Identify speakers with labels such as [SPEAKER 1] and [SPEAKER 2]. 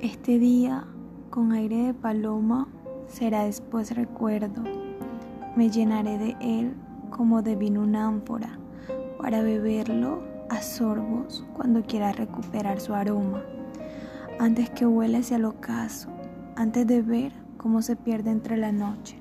[SPEAKER 1] Este día, con aire de paloma, será después recuerdo. Me llenaré de él como de vino una ánfora, para beberlo a sorbos cuando quiera recuperar su aroma, antes que huela hacia el ocaso, antes de ver cómo se pierde entre la noche.